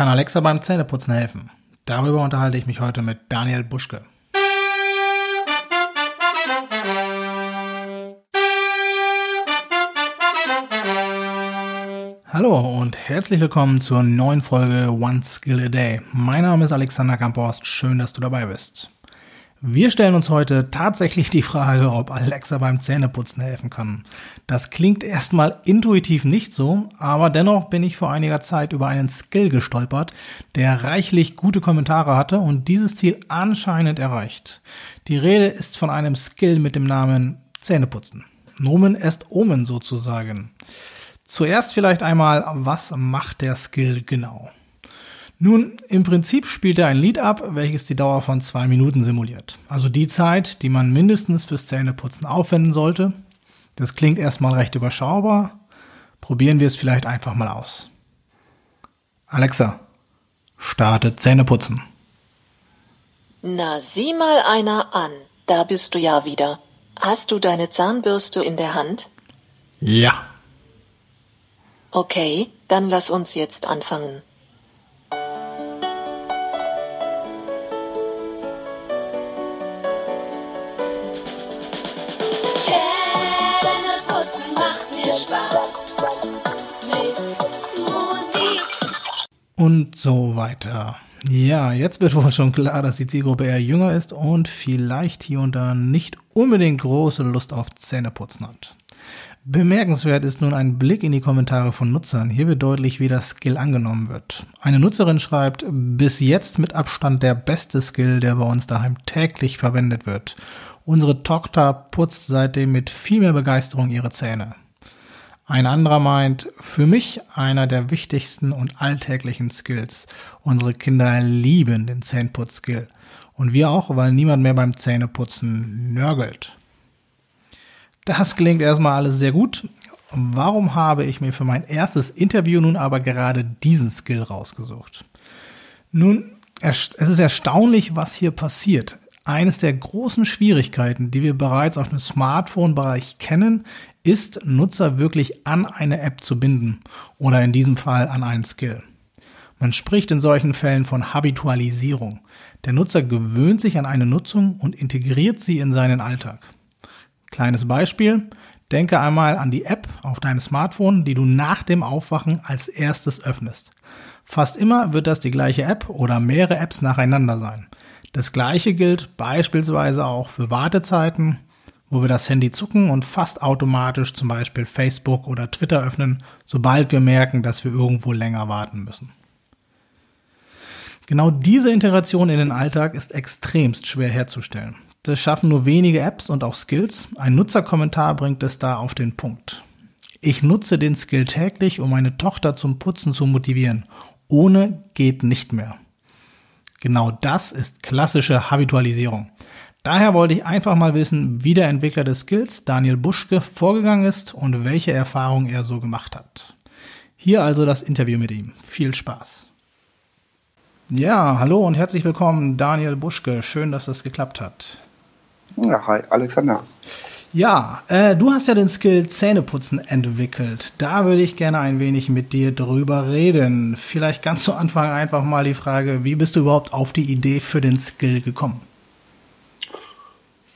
Kann Alexa beim Zähneputzen helfen? Darüber unterhalte ich mich heute mit Daniel Buschke. Hallo und herzlich willkommen zur neuen Folge One Skill a Day. Mein Name ist Alexander Kamphorst, schön, dass du dabei bist. Wir stellen uns heute tatsächlich die Frage, ob Alexa beim Zähneputzen helfen kann. Das klingt erstmal intuitiv nicht so, aber dennoch bin ich vor einiger Zeit über einen Skill gestolpert, der reichlich gute Kommentare hatte und dieses Ziel anscheinend erreicht. Die Rede ist von einem Skill mit dem Namen Zähneputzen. Nomen est Omen sozusagen. Zuerst vielleicht einmal, was macht der Skill genau? Nun, im Prinzip spielt er ein Lied ab, welches die Dauer von zwei Minuten simuliert. Also die Zeit, die man mindestens fürs Zähneputzen aufwenden sollte. Das klingt erstmal recht überschaubar. Probieren wir es vielleicht einfach mal aus. Alexa, starte Zähneputzen. Na, sieh mal einer an. Da bist du ja wieder. Hast du deine Zahnbürste in der Hand? Ja. Okay, dann lass uns jetzt anfangen. Und so weiter. Ja, jetzt wird wohl schon klar, dass die Zielgruppe eher jünger ist und vielleicht hier und da nicht unbedingt große Lust auf Zähneputzen hat. Bemerkenswert ist nun ein Blick in die Kommentare von Nutzern. Hier wird deutlich, wie das Skill angenommen wird. Eine Nutzerin schreibt, bis jetzt mit Abstand der beste Skill, der bei uns daheim täglich verwendet wird. Unsere Tochter putzt seitdem mit viel mehr Begeisterung ihre Zähne. Ein anderer meint, für mich einer der wichtigsten und alltäglichen Skills. Unsere Kinder lieben den Zähneputz-Skill. Und wir auch, weil niemand mehr beim Zähneputzen nörgelt. Das klingt erstmal alles sehr gut. Warum habe ich mir für mein erstes Interview nun aber gerade diesen Skill rausgesucht? Nun, es ist erstaunlich, was hier passiert. Eines der großen Schwierigkeiten, die wir bereits auf dem Smartphone-Bereich kennen, ist, Nutzer wirklich an eine App zu binden oder in diesem Fall an einen Skill. Man spricht in solchen Fällen von Habitualisierung. Der Nutzer gewöhnt sich an eine Nutzung und integriert sie in seinen Alltag. Kleines Beispiel. Denke einmal an die App auf deinem Smartphone, die du nach dem Aufwachen als erstes öffnest. Fast immer wird das die gleiche App oder mehrere Apps nacheinander sein. Das gleiche gilt beispielsweise auch für Wartezeiten, wo wir das Handy zucken und fast automatisch zum Beispiel Facebook oder Twitter öffnen, sobald wir merken, dass wir irgendwo länger warten müssen. Genau diese Integration in den Alltag ist extremst schwer herzustellen. Das schaffen nur wenige Apps und auch Skills. Ein Nutzerkommentar bringt es da auf den Punkt. Ich nutze den Skill täglich, um meine Tochter zum Putzen zu motivieren. Ohne geht nicht mehr. Genau das ist klassische Habitualisierung. Daher wollte ich einfach mal wissen, wie der Entwickler des Skills, Daniel Buschke, vorgegangen ist und welche Erfahrungen er so gemacht hat. Hier also das Interview mit ihm. Viel Spaß. Ja, hallo und herzlich willkommen, Daniel Buschke. Schön, dass das geklappt hat. Ja, hi, Alexander. Ja, äh, du hast ja den Skill Zähneputzen entwickelt. Da würde ich gerne ein wenig mit dir drüber reden. Vielleicht ganz zu Anfang einfach mal die Frage, wie bist du überhaupt auf die Idee für den Skill gekommen?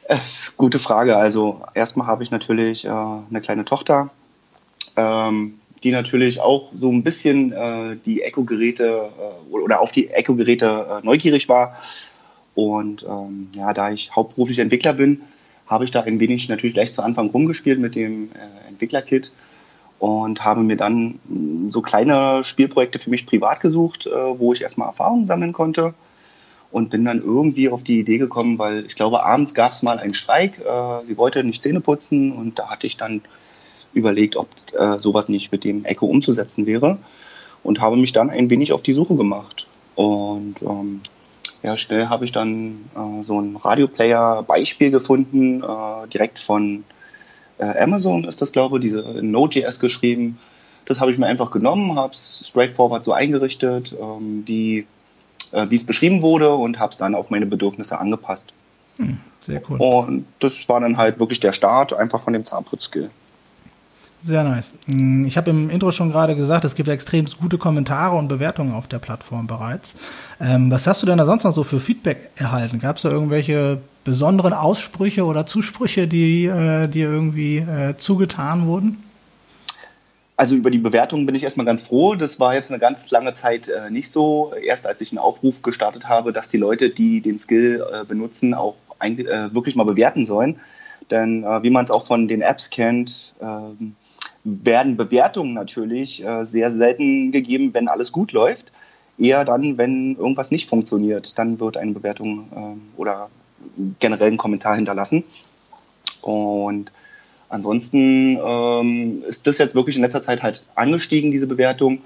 Äh, gute Frage. Also erstmal habe ich natürlich äh, eine kleine Tochter, ähm, die natürlich auch so ein bisschen äh, die Echo-Geräte äh, oder auf die Echo-Geräte äh, neugierig war. Und ähm, ja, da ich hauptberuflich Entwickler bin, habe ich da ein wenig natürlich gleich zu Anfang rumgespielt mit dem Entwicklerkit und habe mir dann mm, so kleine Spielprojekte für mich privat gesucht, wo ich erstmal Erfahrungen sammeln konnte und bin dann irgendwie auf die Idee gekommen, weil ich glaube, abends gab es mal einen Streik. Äh, sie wollte nicht Zähne putzen und da hatte ich dann überlegt, ob äh, sowas nicht mit dem Echo umzusetzen wäre und habe mich dann ein wenig auf die Suche gemacht. Und ähm, ja, schnell habe ich dann äh, so ein Radioplayer-Beispiel gefunden, äh, direkt von äh, Amazon ist das, glaube ich, diese Node.js geschrieben. Das habe ich mir einfach genommen, habe es straightforward so eingerichtet, ähm, wie äh, wie es beschrieben wurde und habe es dann auf meine Bedürfnisse angepasst. Hm, sehr cool. Und das war dann halt wirklich der Start einfach von dem Zahnputzskill. Sehr nice. Mm, ich habe im Intro schon gerade gesagt, es gibt extrem gute Kommentare und Bewertungen auf der Plattform bereits. Ähm, was hast du denn da sonst noch so für Feedback erhalten? Gab es da irgendwelche besonderen Aussprüche oder Zusprüche, die äh, dir irgendwie äh, zugetan wurden? Also über die Bewertungen bin ich erstmal ganz froh. Das war jetzt eine ganz lange Zeit äh, nicht so. Erst als ich einen Aufruf gestartet habe, dass die Leute, die den Skill äh, benutzen, auch ein, äh, wirklich mal bewerten sollen. Denn äh, wie man es auch von den Apps kennt, ähm, werden Bewertungen natürlich äh, sehr selten gegeben, wenn alles gut läuft. Eher dann, wenn irgendwas nicht funktioniert, dann wird eine Bewertung äh, oder generell ein Kommentar hinterlassen. Und ansonsten ähm, ist das jetzt wirklich in letzter Zeit halt angestiegen, diese Bewertung.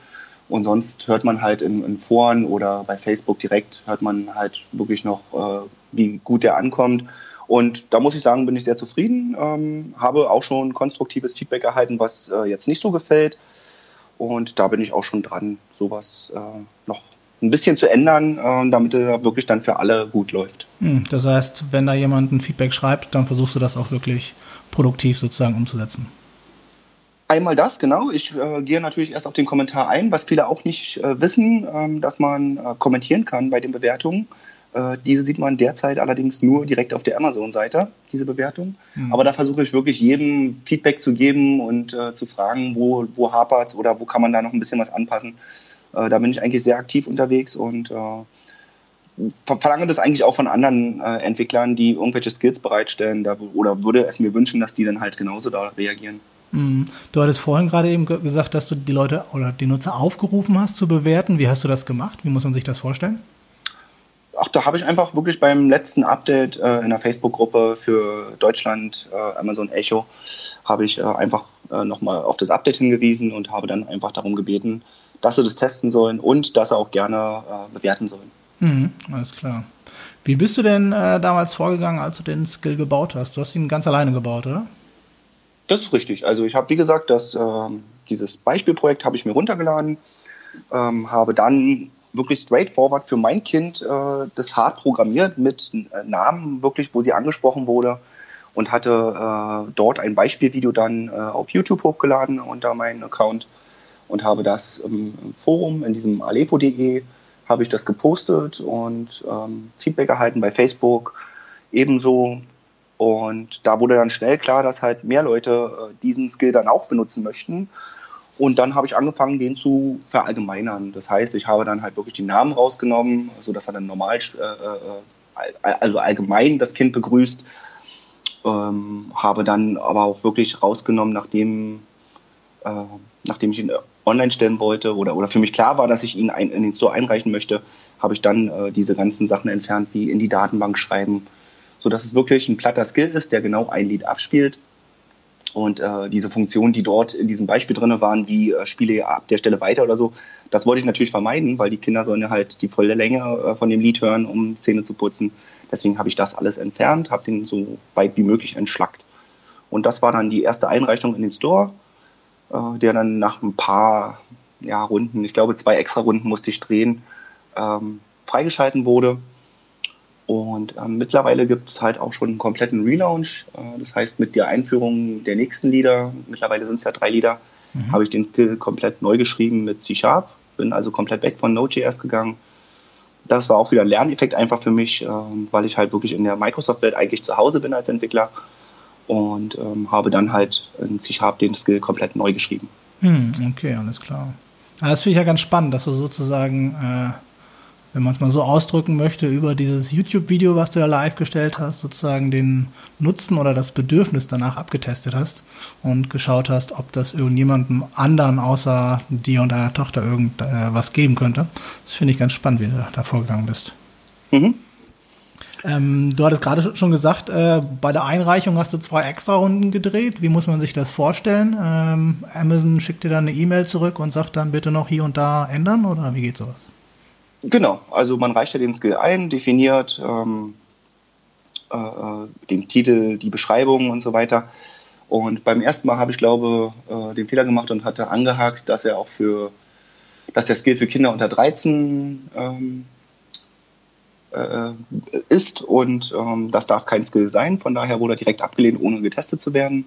Und sonst hört man halt in, in Foren oder bei Facebook direkt, hört man halt wirklich noch, äh, wie gut der ankommt. Und da muss ich sagen, bin ich sehr zufrieden. Ähm, habe auch schon konstruktives Feedback erhalten, was äh, jetzt nicht so gefällt. Und da bin ich auch schon dran, sowas äh, noch ein bisschen zu ändern, äh, damit er wirklich dann für alle gut läuft. Hm, das heißt, wenn da jemand ein Feedback schreibt, dann versuchst du das auch wirklich produktiv sozusagen umzusetzen. Einmal das, genau. Ich äh, gehe natürlich erst auf den Kommentar ein, was viele auch nicht äh, wissen, ähm, dass man äh, kommentieren kann bei den Bewertungen. Äh, diese sieht man derzeit allerdings nur direkt auf der Amazon-Seite, diese Bewertung. Mhm. Aber da versuche ich wirklich jedem Feedback zu geben und äh, zu fragen, wo, wo hapert oder wo kann man da noch ein bisschen was anpassen. Äh, da bin ich eigentlich sehr aktiv unterwegs und äh, verlange das eigentlich auch von anderen äh, Entwicklern, die irgendwelche Skills bereitstellen da, oder würde es mir wünschen, dass die dann halt genauso da reagieren. Mhm. Du hattest vorhin gerade eben gesagt, dass du die Leute oder die Nutzer aufgerufen hast zu bewerten. Wie hast du das gemacht? Wie muss man sich das vorstellen? Ach, da habe ich einfach wirklich beim letzten Update äh, in der Facebook-Gruppe für Deutschland, äh, Amazon Echo, habe ich äh, einfach äh, nochmal auf das Update hingewiesen und habe dann einfach darum gebeten, dass sie das testen sollen und dass sie auch gerne äh, bewerten sollen. Mhm, alles klar. Wie bist du denn äh, damals vorgegangen, als du den Skill gebaut hast? Du hast ihn ganz alleine gebaut, oder? Das ist richtig. Also ich habe, wie gesagt, das, ähm, dieses Beispielprojekt habe ich mir runtergeladen, ähm, habe dann wirklich straightforward für mein Kind äh, das hart programmiert mit äh, Namen, wirklich, wo sie angesprochen wurde und hatte äh, dort ein Beispielvideo dann äh, auf YouTube hochgeladen unter meinen Account und habe das im, Forum, in diesem alefo.de, habe ich das gepostet und ähm, Feedback erhalten bei Facebook ebenso. Und da wurde dann schnell klar, dass halt mehr Leute äh, diesen Skill dann auch benutzen möchten. Und dann habe ich angefangen, den zu verallgemeinern. Das heißt, ich habe dann halt wirklich die Namen rausgenommen, sodass er dann normal, äh, äh, also allgemein das Kind begrüßt. Ähm, habe dann aber auch wirklich rausgenommen, nachdem, äh, nachdem ich ihn online stellen wollte oder, oder für mich klar war, dass ich ihn in den Store einreichen möchte, habe ich dann äh, diese ganzen Sachen entfernt, wie in die Datenbank schreiben, sodass es wirklich ein platter Skill ist, der genau ein Lied abspielt und äh, diese Funktionen, die dort in diesem Beispiel drin waren, wie äh, spiele ab der Stelle weiter oder so, das wollte ich natürlich vermeiden, weil die Kinder sollen ja halt die volle Länge äh, von dem Lied hören, um Szene zu putzen. Deswegen habe ich das alles entfernt, habe den so weit wie möglich entschlackt. Und das war dann die erste Einreichung in den Store, äh, der dann nach ein paar ja, Runden, ich glaube zwei extra Runden musste ich drehen, ähm, freigeschalten wurde. Und ähm, mittlerweile gibt es halt auch schon einen kompletten Relaunch. Äh, das heißt, mit der Einführung der nächsten Lieder, mittlerweile sind es ja drei Lieder, mhm. habe ich den Skill komplett neu geschrieben mit C-Sharp. Bin also komplett weg von Node.js gegangen. Das war auch wieder ein Lerneffekt einfach für mich, äh, weil ich halt wirklich in der Microsoft-Welt eigentlich zu Hause bin als Entwickler. Und ähm, habe dann halt in C-Sharp den Skill komplett neu geschrieben. Hm, okay, alles klar. das finde ich ja ganz spannend, dass du sozusagen äh wenn man es mal so ausdrücken möchte, über dieses YouTube-Video, was du ja live gestellt hast, sozusagen den Nutzen oder das Bedürfnis danach abgetestet hast und geschaut hast, ob das irgendjemandem anderen außer dir und deiner Tochter irgendwas äh, geben könnte. Das finde ich ganz spannend, wie du da vorgegangen bist. Mhm. Ähm, du hattest gerade schon gesagt, äh, bei der Einreichung hast du zwei Extra-Runden gedreht. Wie muss man sich das vorstellen? Ähm, Amazon schickt dir dann eine E-Mail zurück und sagt dann bitte noch hier und da ändern oder wie geht sowas? Genau, also man reicht ja den Skill ein, definiert ähm, äh, den Titel, die Beschreibung und so weiter. Und beim ersten Mal habe ich, glaube äh, den Fehler gemacht und hatte angehakt, dass er auch für, dass der Skill für Kinder unter 13 ähm, äh, ist und ähm, das darf kein Skill sein. Von daher wurde er direkt abgelehnt, ohne getestet zu werden.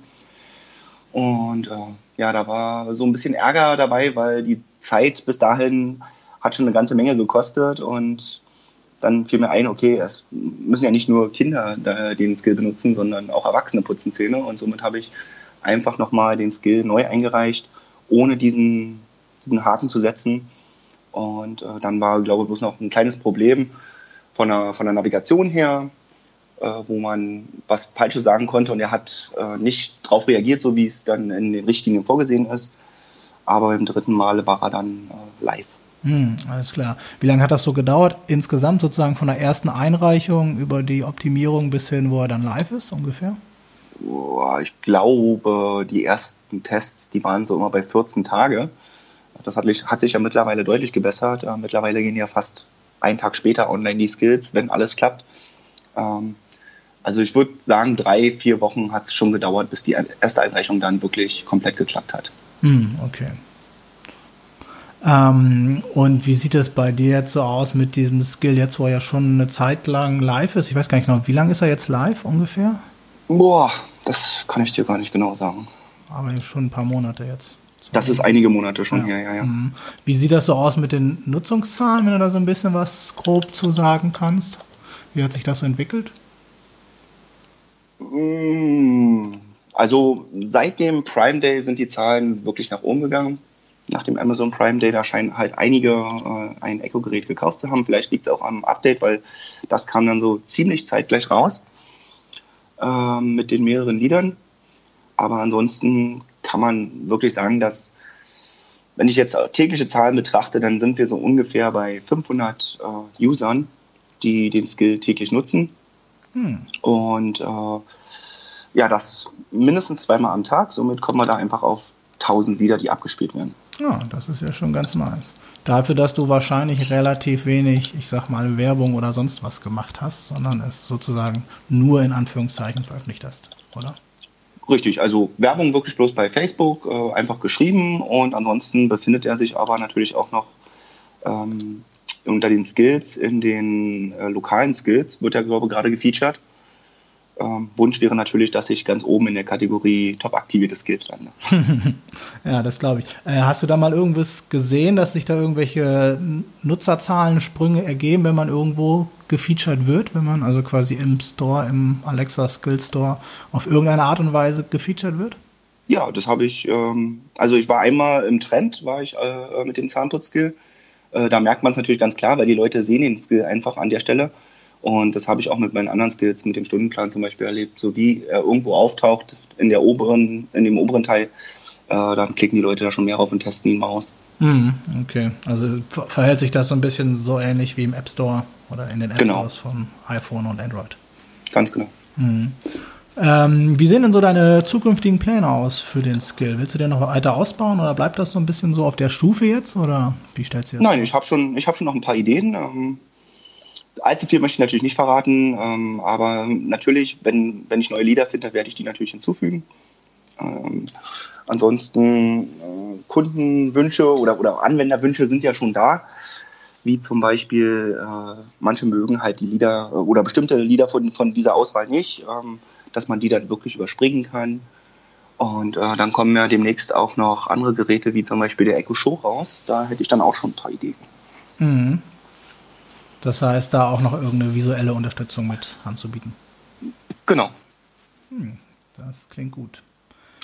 Und äh, ja, da war so ein bisschen Ärger dabei, weil die Zeit bis dahin hat schon eine ganze Menge gekostet und dann fiel mir ein, okay, es müssen ja nicht nur Kinder den Skill benutzen, sondern auch Erwachsene putzen Zähne und somit habe ich einfach nochmal den Skill neu eingereicht, ohne diesen, diesen Haken zu setzen. Und äh, dann war, glaube ich, bloß noch ein kleines Problem von der, von der Navigation her, äh, wo man was Falsches sagen konnte und er hat äh, nicht darauf reagiert, so wie es dann in den Richtlinien vorgesehen ist. Aber im dritten Mal war er dann äh, live. Hm, alles klar. Wie lange hat das so gedauert? Insgesamt sozusagen von der ersten Einreichung über die Optimierung bis hin, wo er dann live ist, ungefähr? Ich glaube, die ersten Tests, die waren so immer bei 14 Tage. Das hat, hat sich ja mittlerweile deutlich gebessert. Äh, mittlerweile gehen ja fast einen Tag später online die Skills, wenn alles klappt. Ähm, also ich würde sagen, drei, vier Wochen hat es schon gedauert, bis die erste Einreichung dann wirklich komplett geklappt hat. Hm, okay. Ähm, und wie sieht es bei dir jetzt so aus mit diesem Skill jetzt, wo er ja schon eine Zeit lang live ist? Ich weiß gar nicht genau, wie lange ist er jetzt live ungefähr? Boah, das kann ich dir gar nicht genau sagen. Aber schon ein paar Monate jetzt. Das ist einige Monate schon ja. her, ja, ja. Mhm. Wie sieht das so aus mit den Nutzungszahlen, wenn du da so ein bisschen was grob zu sagen kannst? Wie hat sich das entwickelt? Mm, also seit dem Prime Day sind die Zahlen wirklich nach oben gegangen nach dem Amazon Prime Day, da scheinen halt einige äh, ein Echo-Gerät gekauft zu haben. Vielleicht liegt es auch am Update, weil das kam dann so ziemlich zeitgleich raus äh, mit den mehreren Liedern. Aber ansonsten kann man wirklich sagen, dass wenn ich jetzt tägliche Zahlen betrachte, dann sind wir so ungefähr bei 500 äh, Usern, die den Skill täglich nutzen. Hm. Und äh, ja, das mindestens zweimal am Tag. Somit kommen wir da einfach auf 1000 Lieder, die abgespielt werden. Ja, das ist ja schon ganz nice. Dafür, dass du wahrscheinlich relativ wenig, ich sag mal, Werbung oder sonst was gemacht hast, sondern es sozusagen nur in Anführungszeichen veröffentlicht hast, oder? Richtig, also Werbung wirklich bloß bei Facebook, äh, einfach geschrieben und ansonsten befindet er sich aber natürlich auch noch ähm, unter den Skills, in den äh, lokalen Skills, wird er, glaube ich, gerade gefeatured. Ähm, Wunsch wäre natürlich, dass ich ganz oben in der Kategorie top aktivierte Skills lande. ja, das glaube ich. Äh, hast du da mal irgendwas gesehen, dass sich da irgendwelche Nutzerzahlen-Sprünge ergeben, wenn man irgendwo gefeatured wird, wenn man also quasi im Store, im Alexa Skill Store auf irgendeine Art und Weise gefeatured wird? Ja, das habe ich. Ähm, also ich war einmal im Trend, war ich äh, mit dem Zahnputzskill. Äh, da merkt man es natürlich ganz klar, weil die Leute sehen den Skill einfach an der Stelle. Und das habe ich auch mit meinen anderen Skills, mit dem Stundenplan zum Beispiel erlebt. So wie er irgendwo auftaucht in der oberen, in dem oberen Teil, äh, dann klicken die Leute da schon mehr auf und testen ihn mal aus. Mhm, okay, also verhält sich das so ein bisschen so ähnlich wie im App Store oder in den App genau. Stores von iPhone und Android. Ganz genau. Mhm. Ähm, wie sehen denn so deine zukünftigen Pläne aus für den Skill? Willst du den noch weiter ausbauen oder bleibt das so ein bisschen so auf der Stufe jetzt oder wie stellst du das? Nein, ich habe schon, hab schon noch ein paar Ideen. Ähm, Allzu viel möchte ich natürlich nicht verraten, ähm, aber natürlich, wenn, wenn ich neue Lieder finde, werde ich die natürlich hinzufügen. Ähm, ansonsten äh, Kundenwünsche oder, oder Anwenderwünsche sind ja schon da, wie zum Beispiel, äh, manche mögen halt die Lieder oder bestimmte Lieder von, von dieser Auswahl nicht, ähm, dass man die dann wirklich überspringen kann. Und äh, dann kommen ja demnächst auch noch andere Geräte, wie zum Beispiel der Echo Show raus. Da hätte ich dann auch schon ein paar Ideen. Mhm. Das heißt, da auch noch irgendeine visuelle Unterstützung mit anzubieten. Genau. Hm, das klingt gut.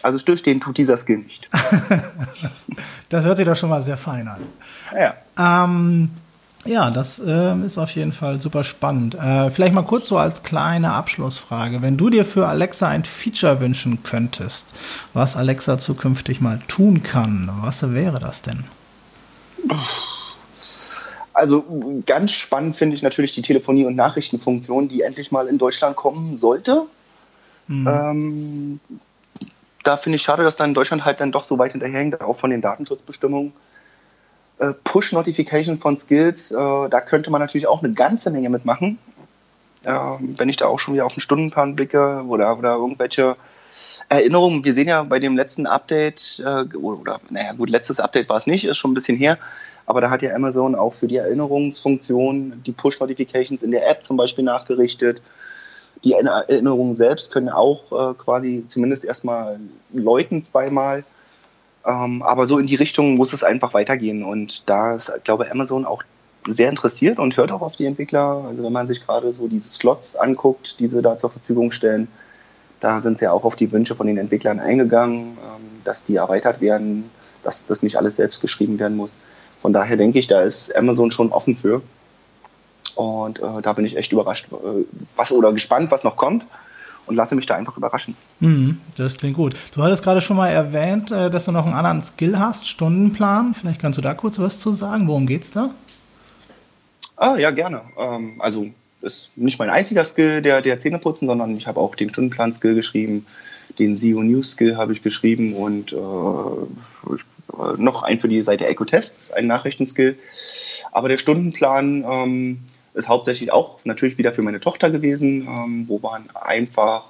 Also stillstehen tut dieser Skill nicht. das hört sich doch schon mal sehr fein an. Ja. Ähm, ja, das äh, ist auf jeden Fall super spannend. Äh, vielleicht mal kurz so als kleine Abschlussfrage. Wenn du dir für Alexa ein Feature wünschen könntest, was Alexa zukünftig mal tun kann, was wäre das denn? Also ganz spannend finde ich natürlich die Telefonie- und Nachrichtenfunktion, die endlich mal in Deutschland kommen sollte. Mhm. Ähm, da finde ich schade, dass da in Deutschland halt dann doch so weit hinterherhängt, auch von den Datenschutzbestimmungen. Äh, Push-Notification von Skills, äh, da könnte man natürlich auch eine ganze Menge mitmachen. Äh, wenn ich da auch schon wieder auf den Stundenplan blicke oder, oder irgendwelche Erinnerungen. Wir sehen ja bei dem letzten Update, äh, oder, oder naja gut, letztes Update war es nicht, ist schon ein bisschen her, aber da hat ja Amazon auch für die Erinnerungsfunktion die Push-Notifications in der App zum Beispiel nachgerichtet. Die Erinnerungen selbst können auch äh, quasi zumindest erstmal läuten zweimal. Ähm, aber so in die Richtung muss es einfach weitergehen. Und da ist, glaube ich, Amazon auch sehr interessiert und hört auch auf die Entwickler. Also wenn man sich gerade so diese Slots anguckt, die sie da zur Verfügung stellen, da sind sie ja auch auf die Wünsche von den Entwicklern eingegangen, ähm, dass die erweitert werden, dass das nicht alles selbst geschrieben werden muss. Von daher denke ich, da ist Amazon schon offen für. Und äh, da bin ich echt überrascht, äh, was oder gespannt, was noch kommt und lasse mich da einfach überraschen. Mhm, das klingt gut. Du hattest gerade schon mal erwähnt, äh, dass du noch einen anderen Skill hast, Stundenplan. Vielleicht kannst du da kurz was zu sagen. Worum geht's da? Ah, ja, gerne. Ähm, also ist nicht mein einziger Skill, der, der Zähneputzen, sondern ich habe auch den Stundenplan-Skill geschrieben, den SEO News Skill habe ich geschrieben und äh, noch ein für die Seite Eco-Tests, ein Nachrichtenskill. Aber der Stundenplan ähm, ist hauptsächlich auch natürlich wieder für meine Tochter gewesen, ähm, wo man einfach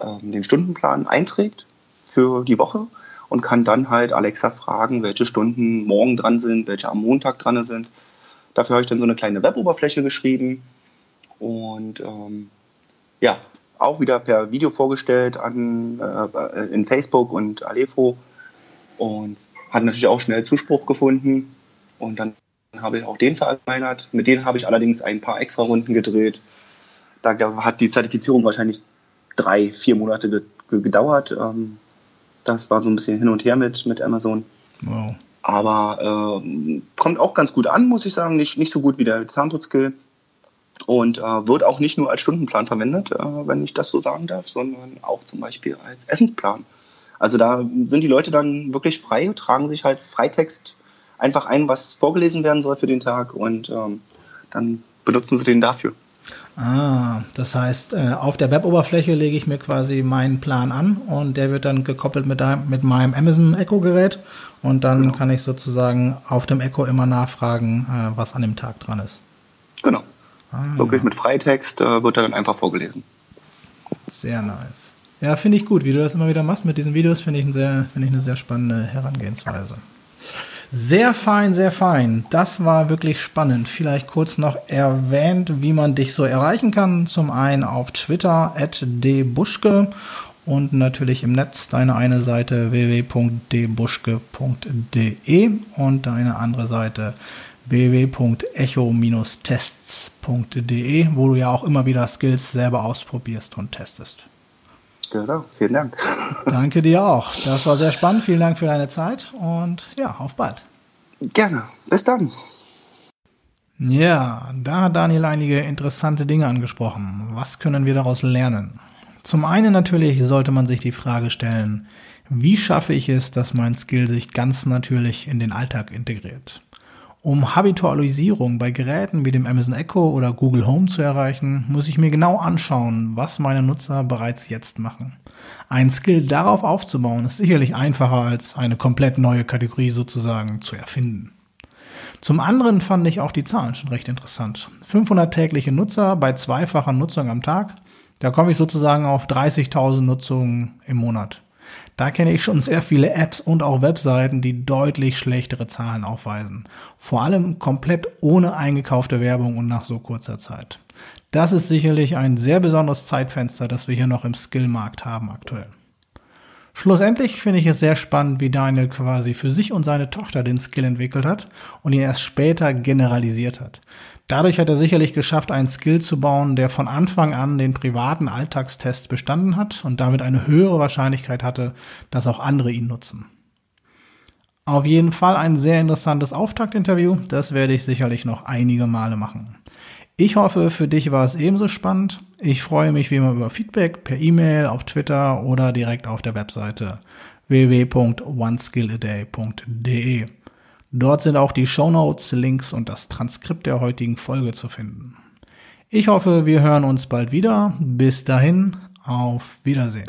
ähm, den Stundenplan einträgt für die Woche und kann dann halt Alexa fragen, welche Stunden morgen dran sind, welche am Montag dran sind. Dafür habe ich dann so eine kleine Web-Oberfläche geschrieben und ähm, ja, auch wieder per Video vorgestellt an, äh, in Facebook und Alefo und hat natürlich auch schnell Zuspruch gefunden und dann habe ich auch den verallgemeinert. Mit denen habe ich allerdings ein paar extra Runden gedreht. Da hat die Zertifizierung wahrscheinlich drei, vier Monate ge gedauert. Ähm, das war so ein bisschen hin und her mit, mit Amazon. Wow. Aber äh, kommt auch ganz gut an, muss ich sagen. Nicht, nicht so gut wie der Zahnputzskill. Und äh, wird auch nicht nur als Stundenplan verwendet, äh, wenn ich das so sagen darf, sondern auch zum Beispiel als Essensplan. Also da sind die Leute dann wirklich frei, tragen sich halt Freitext einfach ein, was vorgelesen werden soll für den Tag und ähm, dann benutzen sie den dafür. Ah, das heißt, äh, auf der Web-Oberfläche lege ich mir quasi meinen Plan an und der wird dann gekoppelt mit, deinem, mit meinem Amazon Echo-Gerät und dann genau. kann ich sozusagen auf dem Echo immer nachfragen, äh, was an dem Tag dran ist. Genau. Ah, Wirklich mit Freitext äh, wird er dann einfach vorgelesen. Sehr nice. Ja, finde ich gut, wie du das immer wieder machst mit diesen Videos, finde ich, ein find ich eine sehr spannende Herangehensweise. Sehr fein, sehr fein. Das war wirklich spannend. Vielleicht kurz noch erwähnt, wie man dich so erreichen kann. Zum einen auf Twitter at dbuschke und natürlich im Netz deine eine Seite www.dbuschke.de und deine andere Seite www.echo-tests.de, wo du ja auch immer wieder Skills selber ausprobierst und testest. Genau, vielen Dank. Danke dir auch. Das war sehr spannend. Vielen Dank für deine Zeit und ja, auf bald. Gerne. Bis dann. Ja, da hat Daniel einige interessante Dinge angesprochen. Was können wir daraus lernen? Zum einen natürlich sollte man sich die Frage stellen, wie schaffe ich es, dass mein Skill sich ganz natürlich in den Alltag integriert? Um Habitualisierung bei Geräten wie dem Amazon Echo oder Google Home zu erreichen, muss ich mir genau anschauen, was meine Nutzer bereits jetzt machen. Ein Skill darauf aufzubauen ist sicherlich einfacher als eine komplett neue Kategorie sozusagen zu erfinden. Zum anderen fand ich auch die Zahlen schon recht interessant. 500 tägliche Nutzer bei zweifacher Nutzung am Tag, da komme ich sozusagen auf 30.000 Nutzungen im Monat. Da kenne ich schon sehr viele Apps und auch Webseiten, die deutlich schlechtere Zahlen aufweisen. Vor allem komplett ohne eingekaufte Werbung und nach so kurzer Zeit. Das ist sicherlich ein sehr besonderes Zeitfenster, das wir hier noch im Skillmarkt haben aktuell. Schlussendlich finde ich es sehr spannend, wie Daniel quasi für sich und seine Tochter den Skill entwickelt hat und ihn erst später generalisiert hat. Dadurch hat er sicherlich geschafft, einen Skill zu bauen, der von Anfang an den privaten Alltagstest bestanden hat und damit eine höhere Wahrscheinlichkeit hatte, dass auch andere ihn nutzen. Auf jeden Fall ein sehr interessantes Auftaktinterview, das werde ich sicherlich noch einige Male machen. Ich hoffe, für dich war es ebenso spannend. Ich freue mich wie immer über Feedback per E-Mail, auf Twitter oder direkt auf der Webseite www.oneskilladay.de. Dort sind auch die Shownotes, Links und das Transkript der heutigen Folge zu finden. Ich hoffe, wir hören uns bald wieder. Bis dahin, auf Wiedersehen.